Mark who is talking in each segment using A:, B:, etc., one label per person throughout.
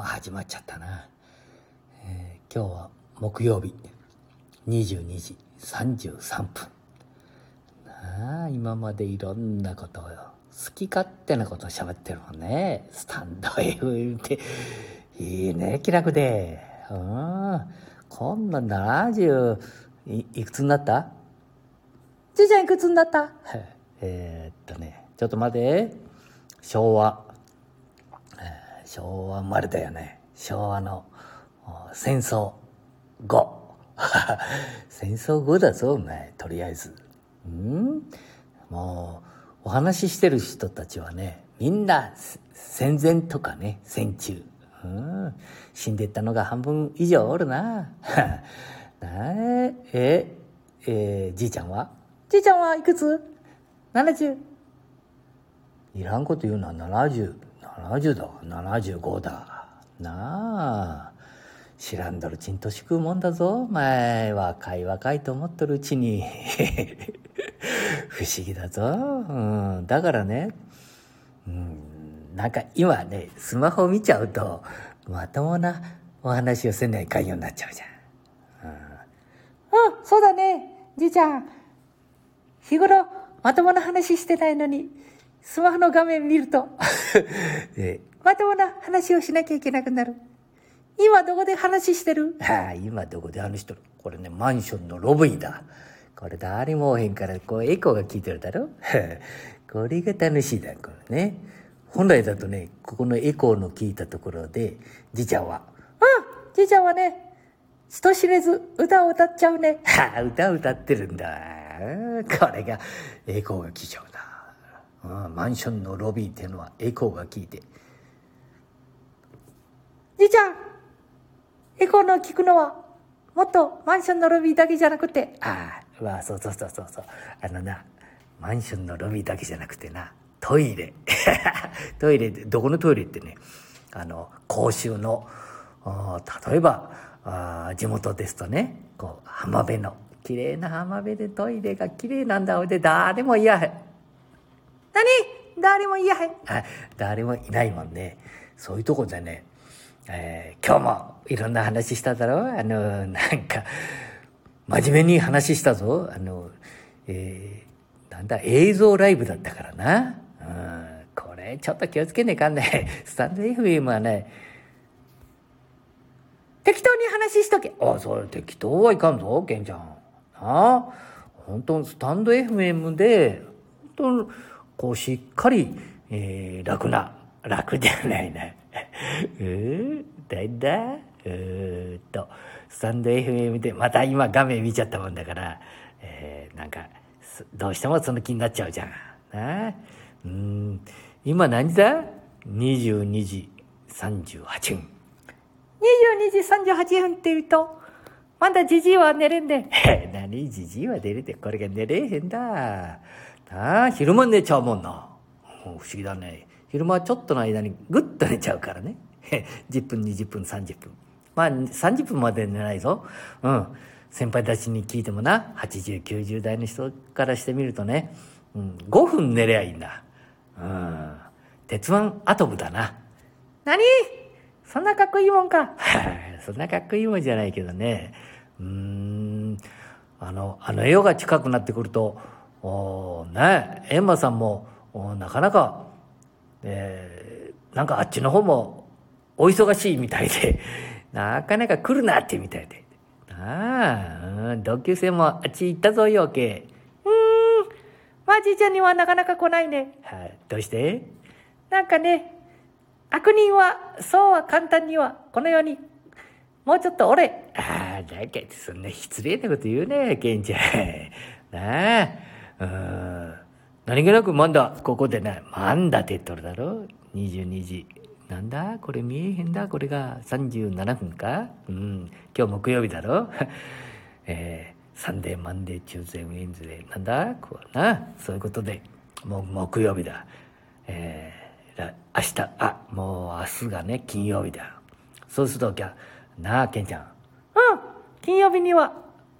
A: まあ始まっちゃったな、えー今日は木曜日。22時33分。なあ今までいろんなことを好き勝手なことを喋ってるもんね。スタンド FM って。いいね気楽で。うん。こんな70いいくつになった？じいちゃんいくつになった？えっとねちょっと待て。昭和昭和生まれだよね。昭和の戦争後。戦争後だぞお前。とりあえず。ん？もうお話ししてる人たちはねみんな戦前とかね戦中。うん？死んでったのが半分以上おるな。えええーじいちゃんは？じいちゃんはいくつ ?70 いらんこと言うのは70、70だ、75だ。なあ。知らんだろ、ちんとし食うもんだぞ。お前、若い若いと思っとるうちに。不思議だぞ。うん。だからね、うん、なんか今ね、スマホ見ちゃうと、まともなお話をせないかんようになっちゃうじゃん、うん。うん、そうだね、じいちゃん。日頃、まともな話してないのに、スマホの画面見ると、えまともな話をしなきゃいけなくなる。今どこで話してる？はあ、今どこで話してる？これね、マンションのロビーだ。これ誰もおへんから、こうエコーが効いてるだろ？は あこれが楽しいだ、これね。本来だとね、ここのエコーの効いたところで、じいちゃんは、うん、じいちゃんはね、人知れず歌を歌っちゃうね。はあ、歌を歌ってるんだ。これがエコーが効いちゃうマンションのロビーっていうのはエコーが効いて。じいちゃん、エコーの聞くのは、もっとマンションのロビーだけじゃなくて。ああ、まあそうそうそうそうそう。あのな、マンションのロビーだけじゃなくてな、トイレ。トイレで、どこのトイレってね、あの、公衆の、例えば、あー地元ですとね、こう、浜辺の、綺麗な浜辺でトイレが綺麗なんだ。ほいで、誰もいや。何？誰もいやへん。あ誰もいないもんね。そういうとこでね、えー今日もいろんな話しただろあの、なんか、真面目に話したぞ。あの、えーなんだ、映像ライブだったからな。うん、これ、ちょっと気をつけねえかんね。スタンド FM はね、適当に話しとけ。あ、それ適当はいかんぞ、ケンちゃん。な？あ。本当スタンド FM で、本当こう、しっかり、えー楽な、楽じゃないな。うーなんだうーっと、スタンド FM で、また今画面見ちゃったもんだから、えーなんか、すどうしてもその気になっちゃうじゃん。なあ。うーん、今何時だ ?22 時38分。22時38分って言うと、まだじじいは寝れんで。何？じじいは寝れて、これが寝れへんだ。なあ、昼間寝ちゃうもんな。うん不思議だね。昼間はちょっとの間にぐっと寝ちゃうからね。10分、20分、30分。まあ、30分まで寝ないぞ。うん。先輩たちに聞いてもな、80、90代の人からしてみるとね、うん、5分寝りゃいいんだ。うん。鉄腕アトムだな。何？そんなかっこいいもんか。そんなかっこいいもんじゃないけどね。うーん。あの、あの夜が近くなってくると、おーね、エンマさんも、なかなか、えーなんかあっちの方も、お忙しいみたいで、なかなか来るなってみたいで。ああ、うん同級生もあっち行ったぞ、よけ。うーん。ま、じいちゃんにはなかなか来ないね。はい、どうして？なんかね、悪人は、そうは簡単には、この世に、もうちょっと俺。ああ、だけど、そんな失礼なこと言うね、ケンちゃん。なあ、何気なくまんだ、ここでな、まんだって言っとるだろ ?22 時。なんだ？これ見えへんだ？これが37分か？うん。今日木曜日だろ？えー、サンデー、マンデー、チューズデー、ウィンズデー。なんだ？こうな。そういうことで、もう木曜日だ。えー、明日、あ、もう明日がね、金曜日だ。そうすると、きゃ、なあ、ケンちゃん。うん、金曜日には、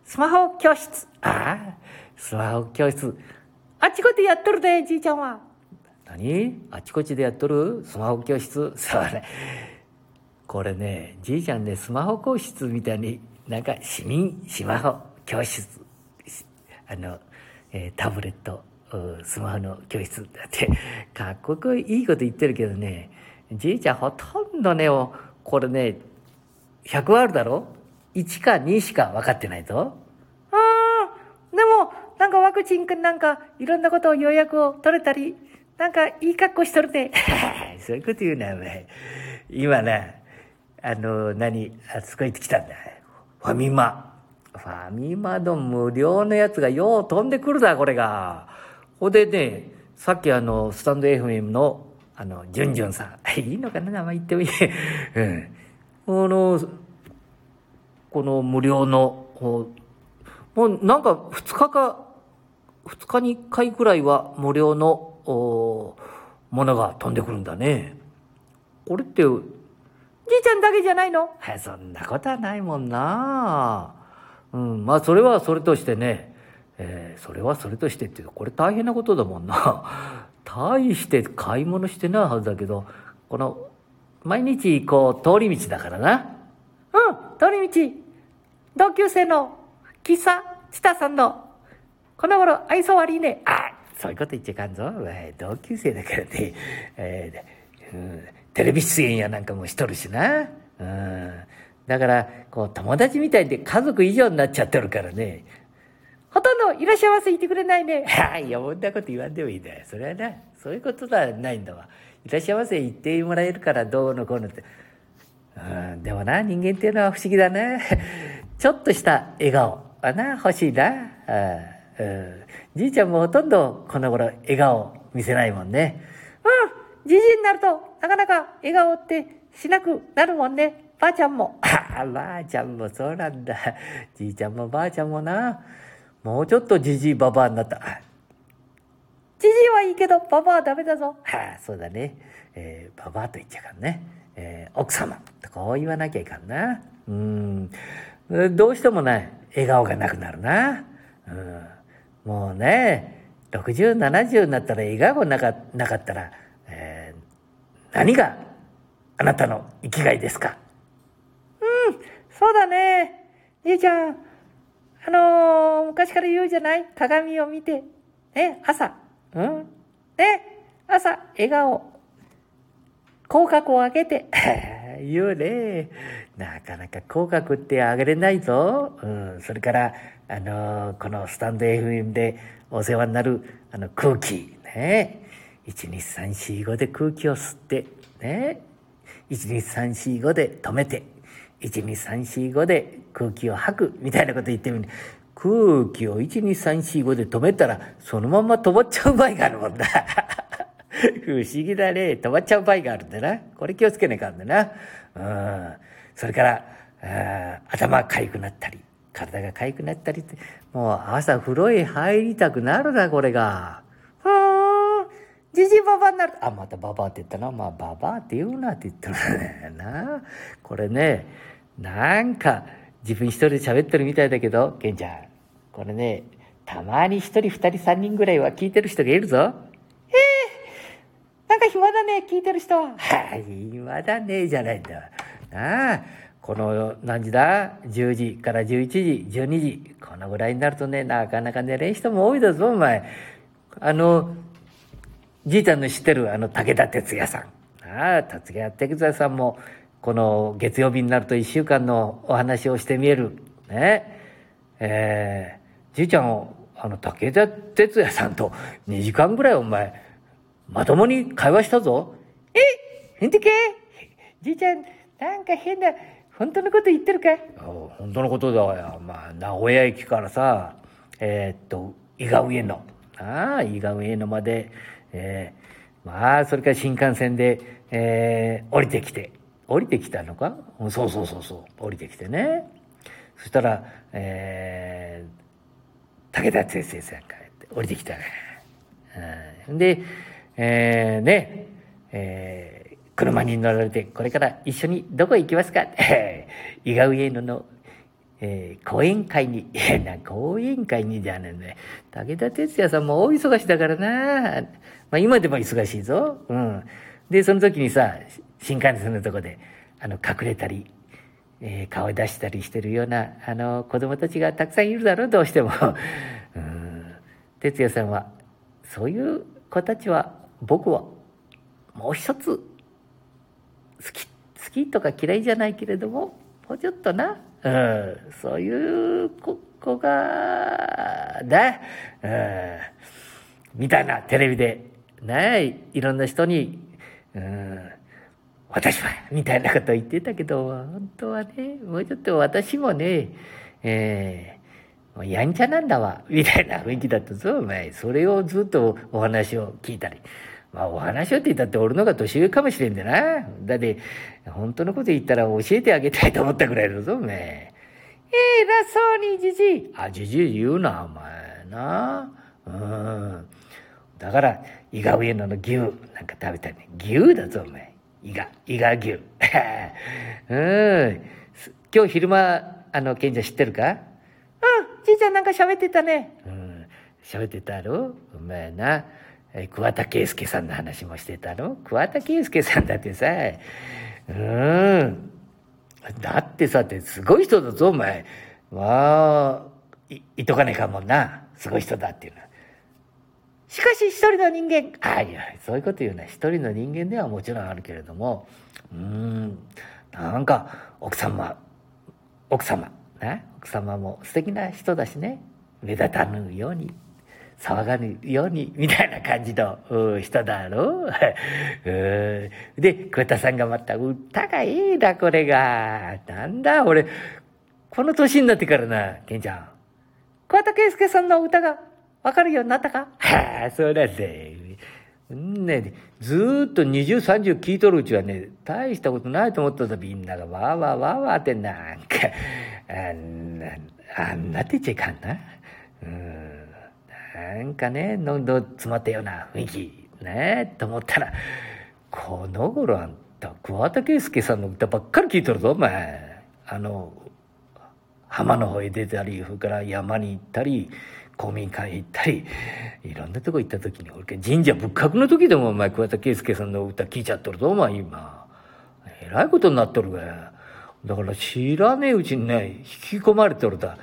A: スマホ教室。ああ、スマホ教室。あちこちやっとるで、じいちゃんは。何？あちこちでやっとる？スマホ教室？それ。これね、じいちゃんね、スマホ教室みたいに、なんか市民スマホ教室、あの、えー、タブレット、スマホの教室だって、かっこくいいこと言ってるけどね、じいちゃんほとんどね、これね、100あるだろ ?1 か2しか分かってないぞ。なんかワクチンかなんかいろんなことを予約を取れたり、なんかいい格好しとるね。そういうこと言うな、お前。今な、あの、何、あそこ行ってきたんだ。ファミマ。ファミマの無料のやつがよう飛んでくるだ、これが。ほでね、さっきあの、スタンド FM の、あの、ジュンジュンさん。いいのかな名前言ってもいい。うん。あの、この無料の、もうなんか2日か、2日に1回くらいは無料のものが飛んでくるんだね。これって、じいちゃんだけじゃないの？はい、そんなことはないもんな。うん、まあそれはそれとしてね、えー、それはそれとしてってこれ大変なことだもんな。大して買い物してないはずだけど、この、毎日こう通り道だからな。うん、通り道。同級生の喫茶、チタさんの、この頃愛想悪いね。あ、そういうこと言っちゃいかんぞ。同級生だからね。えー、うん、テレビ出演やなんかもしとるしな。うん。だから、こう、友達みたいで家族以上になっちゃってるからね。ほとんどいらっしゃいませ言ってくれないね。はい、余分なこと言わんでもいいんだよ。それはな、そういうことではないんだわ。いらっしゃいませ言ってもらえるからどうのこうのって。うん、でもな、人間っていうのは不思議だね。ちょっとした笑顔はな、欲しいな。うん、じいちゃんもほとんどこの頃笑顔見せないもんね。うん、じじいになるとなかなか笑顔ってしなくなるもんね。ばあちゃんも。ああ、ばあちゃんもそうなんだ。じいちゃんもばあちゃんもな。もうちょっとじじいばばあになった。じじいはいいけど、ばばあはダメだぞ。はあ、そうだね。えー、ばばあと言っちゃうからね。えー、奥様。とこう言わなきゃいかんな。うん。どうしてもね、笑顔がなくなるな。うん。もうね、60、70になったら笑顔なかなかったら、えー、何があなたの生きがいですか？うん、そうだね。じいちゃん、あのー、昔から言うじゃない？鏡を見て、ね、朝、うん、ね、朝、笑顔、口角を上げて、言うね。なかなか口角って上げれないぞ。うん、それから、あのー、このスタンド FM でお世話になる、あの、空気、ね。12345で空気を吸って、ね。12345で止めて、12345で空気を吐く、みたいなこと言ってみる。空気を12345で止めたら、そのまま止まっちゃう場合があるもんだ。不思議だね。止まっちゃう場合があるんだな。これ気をつけなきゃんだな。うん。それから、あ頭かゆくなったり、体がかゆくなったりって、もう朝風呂へ入りたくなるな、これが。ふーん。じじばばになる。あ、またばばって言ったな。まあ、ばばって言うなって言ったらな。これね、なんか、自分一人で喋ってるみたいだけど、ケンちゃん。これね、たまに一人二人三人ぐらいは聞いてる人がいるぞ。ね、聞いてる人は。い、暇だね、じゃないんだ。なあ、この何時だ ?10 時から11時、12時。このぐらいになるとね、なかなか寝れん人も多いだぞ、お前。あの、じいちゃんの知ってるあの武田鉄矢さん。ああ、武田鉄矢さんも、この月曜日になると一週間のお話をしてみえる。ね。えー、じいちゃんを、あの、武田鉄矢さんと2時間ぐらいお前、まともに会話したぞ。えへんてけじいちゃん、なんか変な、本当のこと言ってるか？本当のことだよ。まあ、名古屋駅からさ、えー、っと、伊賀上野。ああ、伊賀上野まで、えー、まあ、それから新幹線で、えー、降りてきて。降りてきたのか？そうそうそうそう。降りてきてね。そしたら、えー、武田先生さんから降りてきたね。うん、で、えー、ね、えー車に乗られて、これから一緒にどこ行きますか？伊賀上野の、えー、講演会に、な、講演会にじゃねえね。武田鉄矢さんも大忙しだからな。まあ今でも忙しいぞ。うん。で、その時にさ、新幹線のとこで、あの、隠れたり、えー、顔出したりしてるような、あの、子供たちがたくさんいるだろう、どうしても。うん。哲也さんは、そういう子たちは、僕は、もう一つ、好き、好きとか嫌いじゃないけれども、もうちょっとな、うん、そういう子が、ね、うん、みたいなテレビで、ね、いろんな人に、うん、私は、みたいなこと言ってたけど、本当はね、もうちょっと私もね、えー、もうやんちゃなんだわ、みたいな雰囲気だったぞ、お前。それをずっとお話を聞いたり。まあお話をって言ったって俺のが年上かもしれんでな。だって、本当のこと言ったら教えてあげたいと思ったぐらいだぞ、お前。ええ偉そうにじじい。あ、じじい言うな、お前な。うん。だから、伊賀上野の牛なんか食べたね。牛だぞ、お前。伊賀、伊賀牛。うん。今日昼間、あの、賢者知ってるか？うん、じいちゃんなんか喋ってたね。うん、喋ってたろ？お前な。桑田佳祐さんの話もしてたの？桑田佳祐さんだってさ、うん。だってさ、ってすごい人だぞ、お前。まあ、い、いとかねえかもんな。すごい人だっていうのは。しかし一人の人間、あいや、そういうこと言うな。一人の人間ではもちろんあるけれども、うん、なんか、奥様、奥様、ね、奥様も素敵な人だしね、目立たぬように、騒がぬように、みたいな感じの人だろう。で、桑田さんがまた歌がいいだ、これが。なんだ、俺、この年になってからな、ケンちゃん。桑田佳祐さんの歌がわかるようになったか？はあ、そうなんだね、ずっと20、30聞いとるうちはね、大したことないと思ったらみんながわーわーわーわーってなんか、あんな、あんなってちゃいかんな。うん、なんかね、喉詰まったような雰囲気、ね、と思ったら、この頃あんた、桑田佳祐さんの歌ばっかり聞いとるぞ、お前。あの、浜の方へ出たり、それから山に行ったり、公民館へ行ったり、いろんなとこ行った時に、俺、神社仏閣の時でもお前、桑田佳祐さんの歌聞いちゃっとるぞ、お前、今。えらいことになっとるが。だから知らねえうちにね、引き込まれとるだ。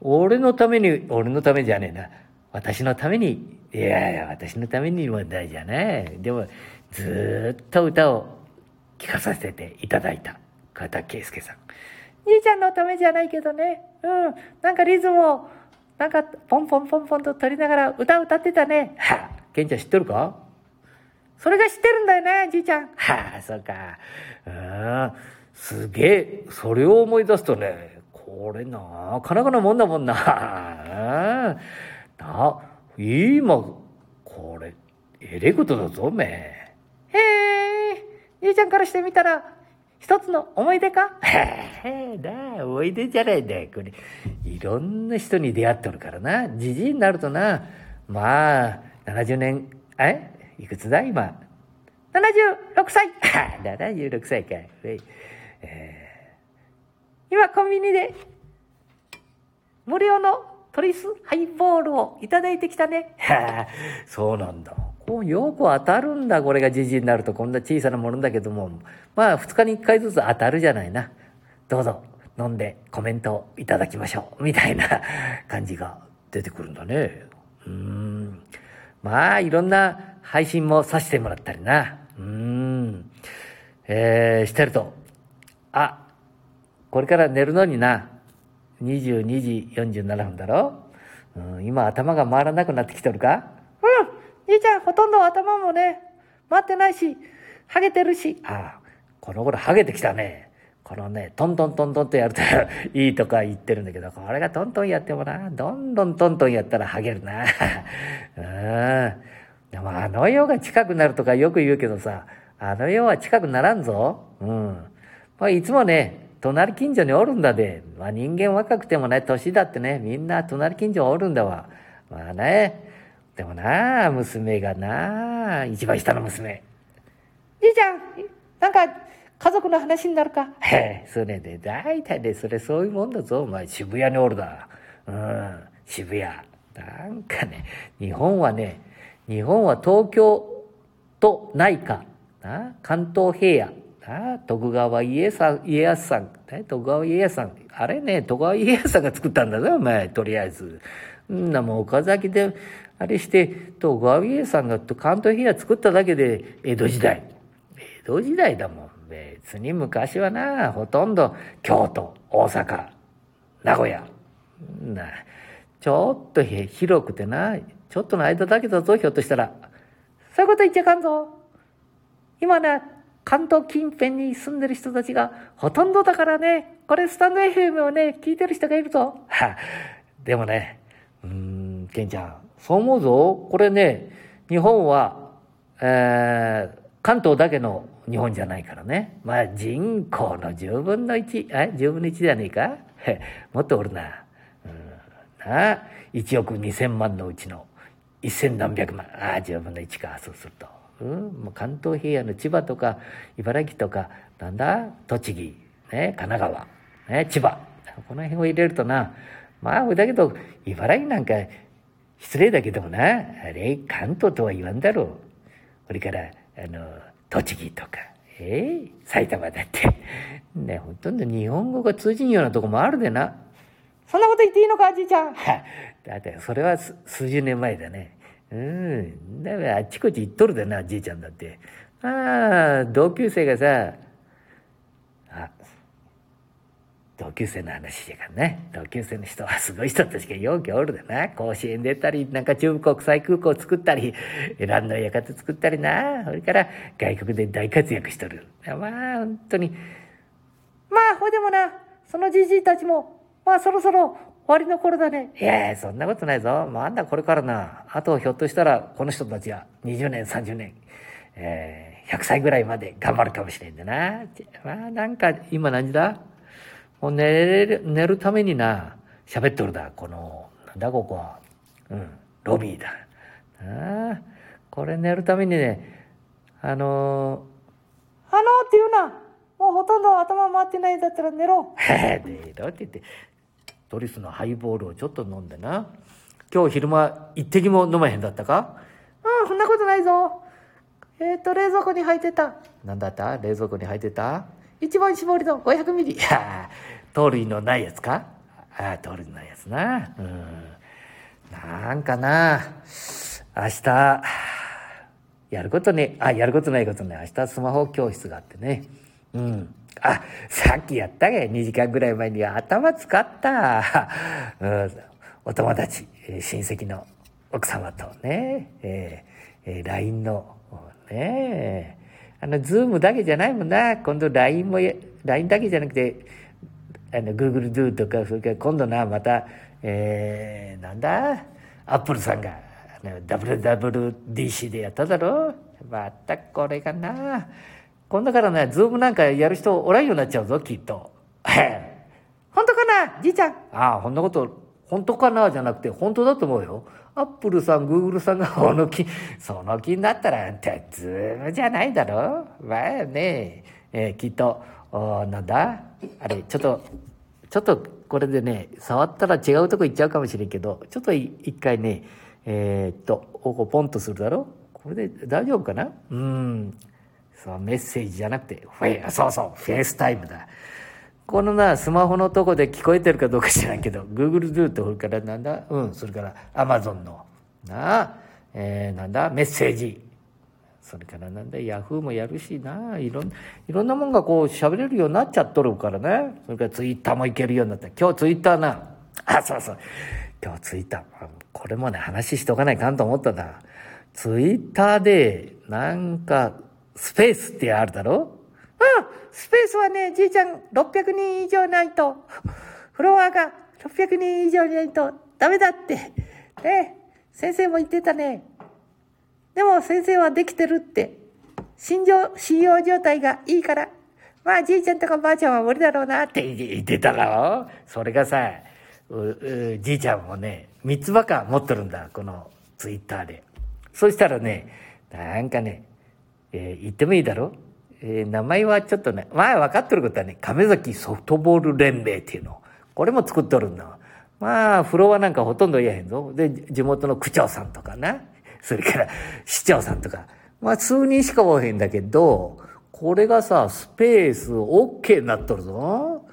A: 俺のために、俺のためじゃねえな。私のために、いやいや、私のために問題じゃねえ。でも、ずっと歌を聴かさせていただいた。桑田佳祐さん。兄ちゃんのためじゃないけどね。うん。なんかリズムをなんか、ポンポンポンポンと取りながら歌歌ってたね。はあ、ケンちゃん知ってるか？それが知ってるんだよね、じいちゃん。はあ、そうか。うん、すげえ、それを思い出すとね、これなかなかなもんだもんな。な、今、これ、えれことだぞ、めえ。へえ、じいちゃんからしてみたら、一つの思い出か？へえ、な思い出じゃないんだよ、これ。いろんな人に出会ってるからな。じじいになるとな、まあ、70年、え？いくつだ今？76歳 !76 歳か。えー、今コンビニで、無料のトリスハイボールをいただいてきたね。そうなんだ。こうよく当たるんだ、これがじじになると。こんな小さなものだけども。まあ、2日に1回ずつ当たるじゃないな。どうぞ、飲んでコメントをいただきましょう。みたいな感じが出てくるんだね。うん。まあ、いろんな配信もさせてもらったりな。うん。えー、してると。あ、これから寝るのにな。22時47分だろ、うん、今頭が回らなくなってきてるか？じいちゃん、ほとんど頭もね、回ってないし、ハゲてるし。ああ、この頃ハゲてきたね。このね、トントントントンとやると いいとか言ってるんだけど、これがトントンやってもな、どんどんトントンやったらハゲるな。うん。でもあの世が近くなるとかよく言うけどさ、あの世は近くならんぞ。うん。まあ、いつもね、隣近所におるんだで。まあ、人間若くてもね、年だってね、みんな隣近所おるんだわ。まあね、でもな、娘がな、一番下の娘。じいちゃん、なんか、家族の話になるか？へえ、それで、大体で、それそういうもんだぞ、お前、渋谷におるだ。うん、渋谷。なんかね、日本はね、日本は東京と内科、な関東平野、徳川家さ家康さん、ね、徳川家康さん。あれね徳川家康さんが作ったんだぞお前とりあえず。んなもう岡崎であれして徳川家康さんが関東平野作っただけで江戸時代。江戸時代だもん。別に昔はなほとんど京都大阪名古屋。なちょっと広くてなちょっとの間だけだぞひょっとしたら。そういうこと言っちゃかんぞ。今ね関東近辺に住んでる人たちがほとんどだからね、これスタンド FM をね、聞いてる人がいるぞ。でもね、うん、ケンちゃん、そう思うぞ。これね、日本は、えー、関東だけの日本じゃないからね。まあ人口の10分の1、え ?10 分の1じゃねえか？もっとおるな。うん、なあ、1億2000万のうちの1000何百万。ああ、10分の1か、そうすると。うん、もう関東平野の千葉とか茨城とかなんだ栃木、ね、神奈川、ね、千葉。この辺を入れるとなまあだけど茨城なんか失礼だけどもなあれ関東とは言わんだろう。それからあの栃木とかえー、埼玉だって。ねほとんど日本語が通じんようなとこもあるでな。そんなこと言っていいのかじいちゃん。だってそれは数十年前だねうん。だからあっちこっち行っとるでな、じいちゃんだって。ああ、同級生がさ、あ、同級生の話やからね。同級生の人はすごい人たちがようけおるでな。甲子園出たり、なんか中部国際空港作ったり、蘭の館作ったりな。それから外国で大活躍しとる。まあ、本当に。まあ、ほいでもな、そのじじいたちも、まあそろそろわりの頃だね。いやそんなことないぞ。まだこれからな。あとひょっとしたら、この人たちは20年、30年、えー、100歳ぐらいまで頑張るかもしれんでな。まあ、なんか、今何時だ？もう寝る、寝るためにな、喋っとるだ。この、なんだここは。うん、ロビーだ。ああ、これ寝るためにね、あのー、あのー、って言うな。もうほとんど頭回ってないんだったら寝ろ。寝ろって言って、ドリスのハイボールをちょっと飲んでな。今日昼間一滴も飲まへんだったか？うん、そんなことないぞ。えっ、ー、と、冷蔵庫に入ってた。なんだった？冷蔵庫に入ってた？一番絞りの500ミリ。いや糖類のないやつか？ああ、糖類のないやつな。うん。なんかな、明日、やることね、あ、やることないことね、明日スマホ教室があってね。うん。あ、さっきやったけ、2時間ぐらい前に頭使った。うん、お友達、親戚の奥様とね、えー、LINE の、ね、あの、ズームだけじゃないもんな。今度 LINE も、LINE だけじゃなくて、あの、Google Duo とか、それから今度な、また、えー、なんだ、アップルさんが、WWDC でやっただろ？またこれがな、今度からね、ズームなんかやる人おらんようになっちゃうぞ、きっと。本当かなじいちゃん？ああ、こんなこと、本当かなじゃなくて、本当だと思うよ。アップルさん、グーグルさんが この気、その気になったら、 Zoom じゃないだろまあね、えー、きっと、おなんだ？あれ、ちょっと、ちょっとこれでね、触ったら違うとこ行っちゃうかもしれんけど、ちょっと一回ね、えー、っと、ここポンとするだろ？これで大丈夫かな？うん。そうメッセージじゃなくて、フェそうそう、 FaceTime だ。このな、スマホのとこで聞こえてるかどうか知らんけど、Google Duo と、それからなんだうん、それから Amazon の、なあ、えー、なんだメッセージ。それからなんだ、Yahoo もやるしな、いろん、いろんなもんがこう喋れるようになっちゃっとるからね。それから Twitter もいけるようになった。今日 Twitter な、あ、そうそう。今日 Twitter、これもね、話しとかないかんと思ったんだ。Twitter で、なんか、スペースってあるだろ？うんスペースはね、じいちゃん600人以上ないと、フロアが600人以上ないとダメだって。ね、先生も言ってたね。でも先生はできてるって。信用、信用状態がいいから。まあ、じいちゃんとかばあちゃんは無理だろうなって言ってたろ？それがさ、じいちゃんもね、三つ葉か持ってるんだ、このツイッターで。そしたらね、なんかね、えー、言ってもいいだろ？えー、名前はちょっとね、まあ分かってることはね、亀崎ソフトボール連盟っていうの。これも作っとるんだ。まあ、フロアなんかほとんど言えへんぞ。で、地元の区長さんとかな。それから市長さんとか。まあ、数人しかおへんだけど、これがさ、スペース OK になっとるぞ。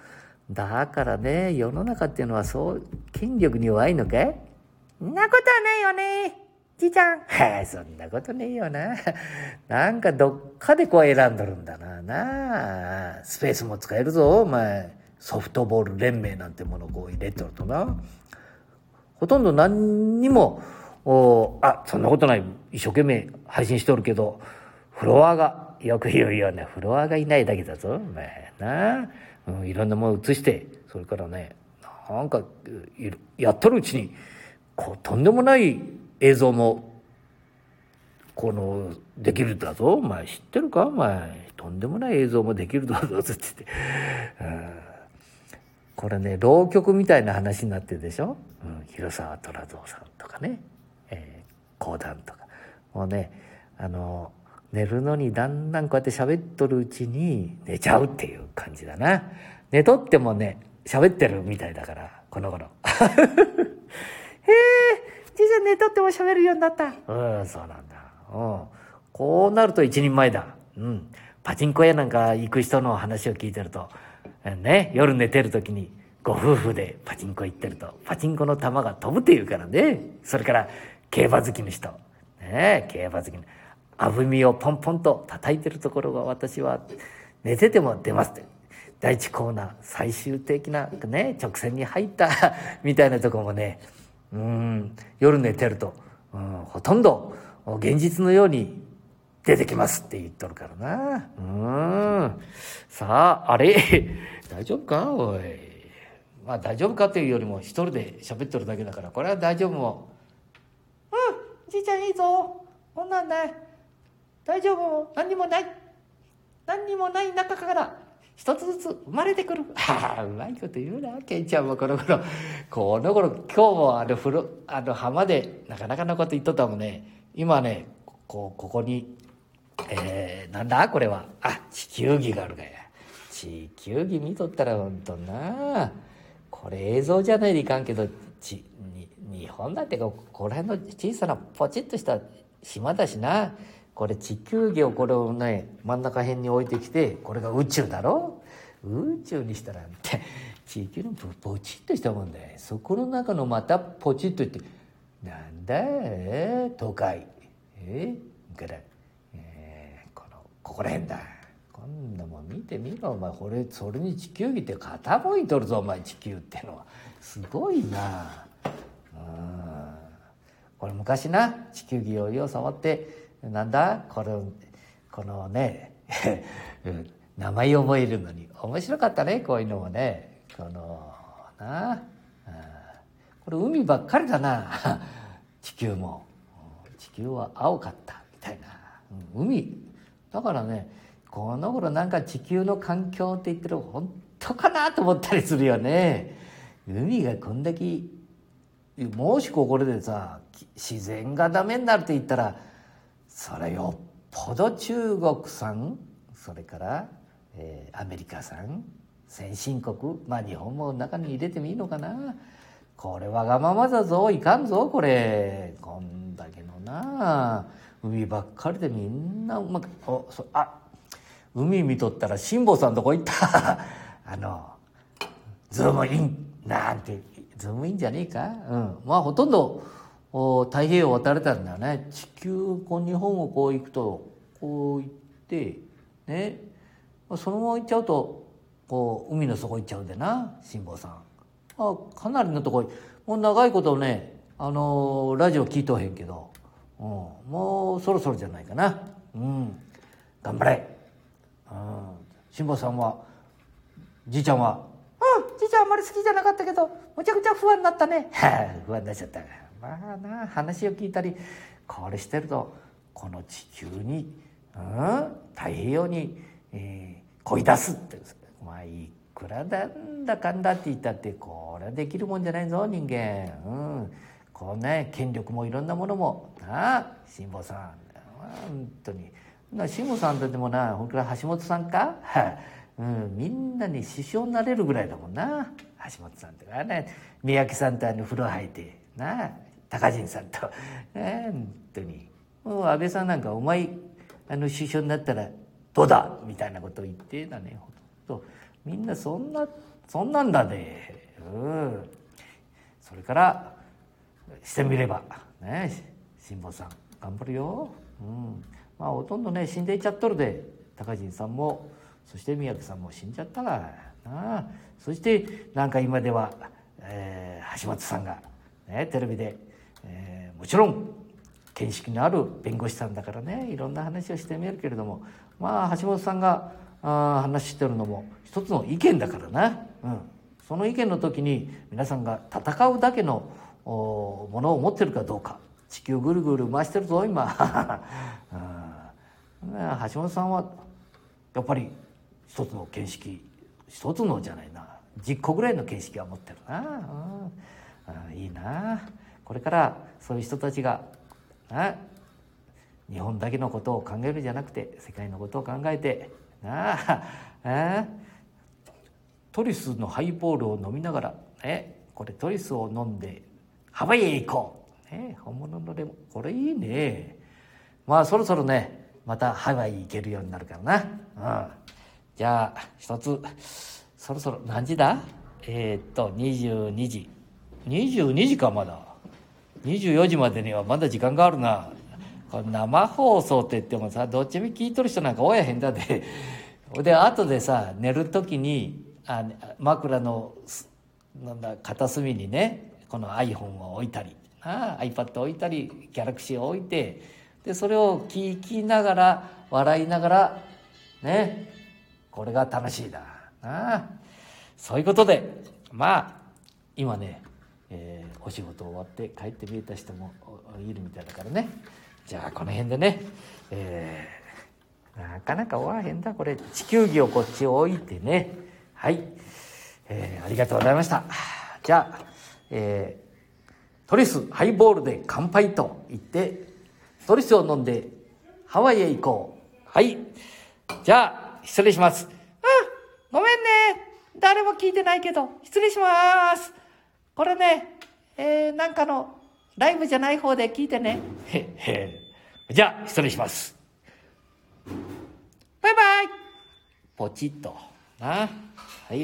A: だからね、世の中っていうのはそう、権力に弱いのかい？
B: んなことはないよね。じいちゃん。
A: はあ、そんなことねえよな。なんかどっかでこう選んどるんだな。なあ。スペースも使えるぞ、お前。ソフトボール連盟なんてものをこう入れとるとな。ほとんど何にも、おあ、そんなことない。一生懸命配信しとるけど、フロアが、よく言うようなフロアがいないだけだぞ、お前な。うん、いろんなもの映して、それからね、なんか、やっとるうちに、こう、とんでもない映像も、この、できるだぞ。お前知ってるか？お前。とんでもない映像もできるだぞっ。つってて。これね、浪曲みたいな話になってるでしょ、うん、広沢虎蔵さんとかね、えー、講談とか。もうね、あの、寝るのにだんだんこうやって喋っとるうちに寝ちゃうっていう感じだな。寝とってもね、喋ってるみたいだから、この頃。へえ、
B: じいちゃん寝とっても喋るようになった。
A: うん、そうなんだ。うん。こうなると一人前だ。うん。パチンコ屋なんか行く人の話を聞いてると、ね、夜寝てる時にご夫婦でパチンコ行ってると、パチンコの玉が飛ぶって言うからね。それから、競馬好きの人。ね、競馬好きの。あぶみをポンポンと叩いてるところが私は寝てても出ますって。第一コーナー最終的なね直線に入ったみたいなとこもねうん。夜寝てると、うん、ほとんど現実のように出てきますって言っとるからな。うん。さああれ？大丈夫か？おい。まあ大丈夫かというよりも一人で喋ってるだけだからこれは大丈夫も。
B: うんじいちゃんいいぞ。こんなんね大丈夫も何にもない。何にもない中から一つずつ生まれてくる。
A: ああ、うまいこと言うな、ケンちゃんもこの頃。この頃、今日もあの風呂、あの浜でなかなかのこと言っとったもんね。今ね、こう、ここに、えー、なんだ？これは。あ、地球儀があるかや。地球儀見とったらほんとな。これ映像じゃないでいかんけど、ち、に、日本だってここら辺の小さなポチッとした島だしな。これ地球儀をこれをね真ん中辺に置いてきてこれが宇宙だろ？宇宙にしたらって 地球のポチッとしたもんだよ。そこの中のまたポチッといってなんだえ、都会。え？ー、から、えー、このここら辺だ。今度も見てみろ。お前これそれに地球儀って傾いとるぞお前地球ってのは。すごいな。うん。これ昔な地球儀をよう触ってなんだ？このこのね 名前を覚えるのに面白かったねこういうのもね。このなあこれ海ばっかりだな。地球も。地球は青かったみたいな。海。だからねこの頃なんか地球の環境って言ってる本当かなと思ったりするよね。海がこんだけもしこれでさ自然がダメになるって言ったらそれよっぽど中国産それから、えー、アメリカ産先進国まあ日本も中に入れてもいいのかな。これわがままだぞいかんぞこれ。こんだけのな海ばっかりでみんなうまくおそあ海見とったら辛坊さんどこ行った。あのズームインなんてズームインじゃねえか。うん。まあほとんど太平洋渡れたんだよね。地球こう日本をこう行くとこう行ってね。そのまま行っちゃうとこう海の底行っちゃうんでな辛坊さん。あかなりのとこもう長いことねあのラジオ聞いとへんけど、うん、もうそろそろじゃないかな。うん。頑張れ。うん。辛坊さんはじいちゃんは
B: うんじいちゃんあんまり好きじゃなかったけどむちゃくちゃ不安になったね。
A: は あ不安になっちゃった。まあな話を聞いたりこれしてるとこの地球に、うん、太平洋に、えー、恋出すってまあいくらなんだかんだって言ったってこれはできるもんじゃないぞ人間。うん。こうね権力もいろんなものもなあ辛坊さん。本当に。辛坊さんとでもなほんから橋本さんか、うん、みんなに師匠になれるぐらいだもんな。橋本さんってかね三宅さんとあの風呂入ってなあ高陣さんと、本当に。もう安倍さんなんかお前あの首相になったらどうだみたいなことを言ってだね。ほとんどみんなそんなそんなんだね。うん。それからしてみれば。ね辛坊さん。頑張るよ。うん。まあほとんどね死んでいっちゃっとるで。高陣さんも。そして宮城さんも死んじゃったがなあ。そしてなんか今では、えー橋本さんが、ね、テレビで、えーもちろん見識のある弁護士さんだからねいろんな話をしてみるけれどもまあ橋本さんがあ話してるのも一つの意見だからな、うん、その意見の時に皆さんが戦うだけのものを持ってるかどうか。地球ぐるぐる回してるぞ今、うん。橋本さんはやっぱり一つの見識一つのじゃないな。10個ぐらいの見識は持ってるな、うんいいな。これからそういう人たちがな日本だけのことを考えるんじゃなくて世界のことを考えてなああトリスのハイボールを飲みながら、ね、これトリスを飲んでハワイへ行こう、ね、本物のレモン。これいいね。まあそろそろねまたハワイ行けるようになるからな、うん、じゃあ一つそろそろ何時だ？えーっと22時。22時かまだ。24時までにはまだ時間があるな。これ生放送って言ってもさどっちみ聞いとる人なんかおやへんだで。で後でさ寝る時にあ枕のなんだ片隅にねこの iPhone を置いたり。あ iPad を置いたり Galaxy を置いて。でそれを聞きながら笑いながらねこれが楽しいだな。あそういうことで。まあ今ね、えーお仕事終わって帰って見えた人もいるみたいだからね。じゃあこの辺でね、えーなかなか終わらへんだこれ。地球儀をこっち置いてね。はい、えーありがとうございました。じゃあ、えートリスハイボールで乾杯と言ってトリスを飲んでハワイへ行こう。はい。じゃあ失礼します。
B: うん、ごめんね。誰も聞いてないけど、失礼します。これね、えー、なんかの、ライブじゃない方で聞いてね。
A: へへ。じゃあ失礼します。
B: バイバイ。
A: ポチッと。な。はい